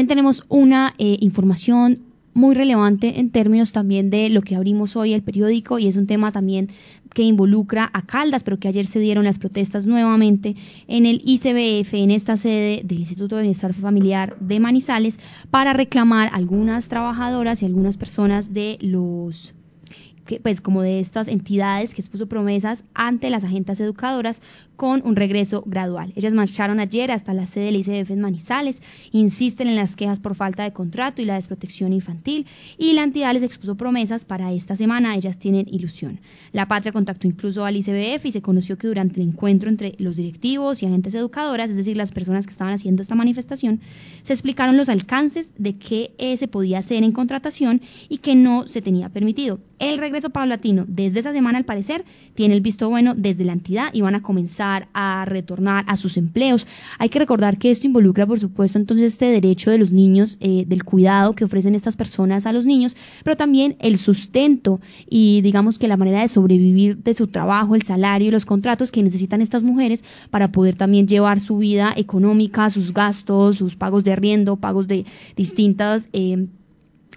También tenemos una eh, información muy relevante en términos también de lo que abrimos hoy el periódico y es un tema también que involucra a Caldas, pero que ayer se dieron las protestas nuevamente en el ICBF, en esta sede del Instituto de Bienestar Familiar de Manizales, para reclamar algunas trabajadoras y algunas personas de los pues como de estas entidades que expuso promesas ante las agentas educadoras con un regreso gradual. Ellas marcharon ayer hasta la sede del ICF en Manizales, insisten en las quejas por falta de contrato y la desprotección infantil y la entidad les expuso promesas para esta semana, ellas tienen ilusión. La Patria contactó incluso al ICBF y se conoció que durante el encuentro entre los directivos y agentes educadoras, es decir, las personas que estaban haciendo esta manifestación, se explicaron los alcances de qué se podía hacer en contratación y que no se tenía permitido. El regreso paulatino desde esa semana, al parecer, tiene el visto bueno desde la entidad y van a comenzar a retornar a sus empleos. Hay que recordar que esto involucra, por supuesto, entonces este derecho de los niños, eh, del cuidado que ofrecen estas personas a los niños, pero también el sustento y digamos que la manera de sobrevivir de su trabajo, el salario y los contratos que necesitan estas mujeres para poder también llevar su vida económica, sus gastos, sus pagos de arriendo, pagos de distintas eh,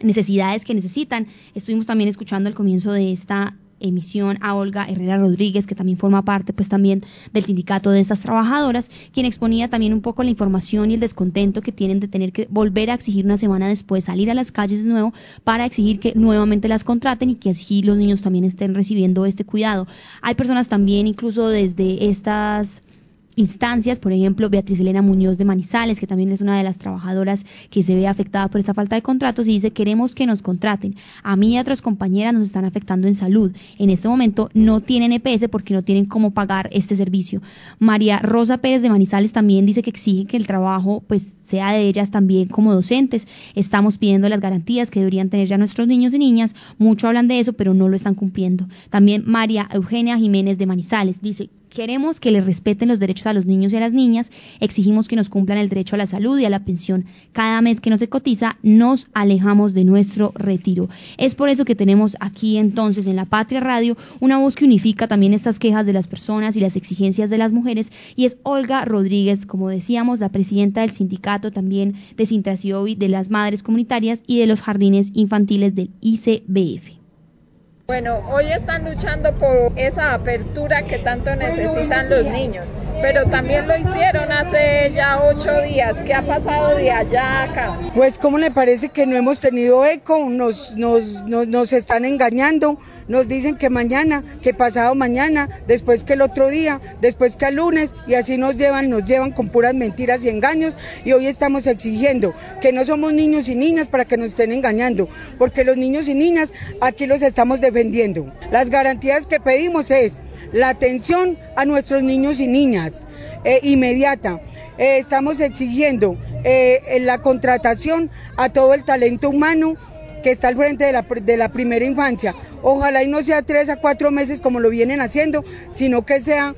necesidades que necesitan. Estuvimos también escuchando al comienzo de esta emisión a Olga Herrera Rodríguez, que también forma parte pues también del sindicato de estas trabajadoras, quien exponía también un poco la información y el descontento que tienen de tener que volver a exigir una semana después salir a las calles de nuevo para exigir que nuevamente las contraten y que así los niños también estén recibiendo este cuidado. Hay personas también incluso desde estas instancias, por ejemplo, Beatriz Elena Muñoz de Manizales, que también es una de las trabajadoras que se ve afectada por esta falta de contratos, y dice, queremos que nos contraten. A mí y a otras compañeras nos están afectando en salud. En este momento no tienen EPS porque no tienen cómo pagar este servicio. María Rosa Pérez de Manizales también dice que exige que el trabajo pues sea de ellas también como docentes. Estamos pidiendo las garantías que deberían tener ya nuestros niños y niñas. Mucho hablan de eso, pero no lo están cumpliendo. También María Eugenia Jiménez de Manizales dice, Queremos que les respeten los derechos a los niños y a las niñas, exigimos que nos cumplan el derecho a la salud y a la pensión. Cada mes que no se cotiza, nos alejamos de nuestro retiro. Es por eso que tenemos aquí entonces en la Patria Radio una voz que unifica también estas quejas de las personas y las exigencias de las mujeres y es Olga Rodríguez, como decíamos, la presidenta del sindicato también de Sintrasiovi, de las madres comunitarias y de los jardines infantiles del ICBF. Bueno, hoy están luchando por esa apertura que tanto necesitan los niños, pero también lo hicieron hace ya ocho días. ¿Qué ha pasado de allá a acá? Pues, ¿cómo le parece que no hemos tenido eco? Nos, nos, nos, nos están engañando nos dicen que mañana, que pasado mañana, después que el otro día, después que el lunes, y así nos llevan, nos llevan con puras mentiras y engaños, y hoy estamos exigiendo que no somos niños y niñas para que nos estén engañando, porque los niños y niñas aquí los estamos defendiendo. Las garantías que pedimos es la atención a nuestros niños y niñas eh, inmediata. Eh, estamos exigiendo eh, la contratación a todo el talento humano que está al frente de la, de la primera infancia. Ojalá y no sea tres a cuatro meses como lo vienen haciendo, sino que sea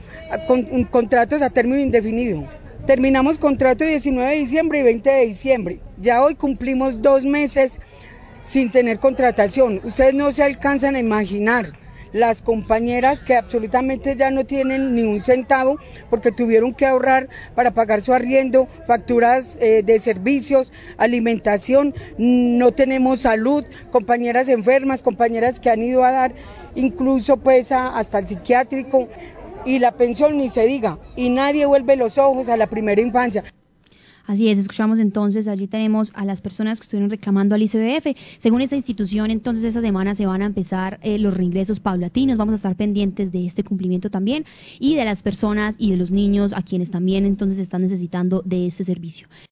con, contratos a término indefinido. Terminamos contrato el 19 de diciembre y 20 de diciembre. Ya hoy cumplimos dos meses sin tener contratación. Ustedes no se alcanzan a imaginar las compañeras que absolutamente ya no tienen ni un centavo porque tuvieron que ahorrar para pagar su arriendo, facturas eh, de servicios, alimentación, no tenemos salud, compañeras enfermas, compañeras que han ido a dar incluso pues hasta el psiquiátrico y la pensión ni se diga y nadie vuelve los ojos a la primera infancia. Así es, escuchamos entonces, allí tenemos a las personas que estuvieron reclamando al ICBF. Según esta institución, entonces esta semana se van a empezar eh, los reingresos paulatinos, vamos a estar pendientes de este cumplimiento también y de las personas y de los niños a quienes también entonces están necesitando de este servicio.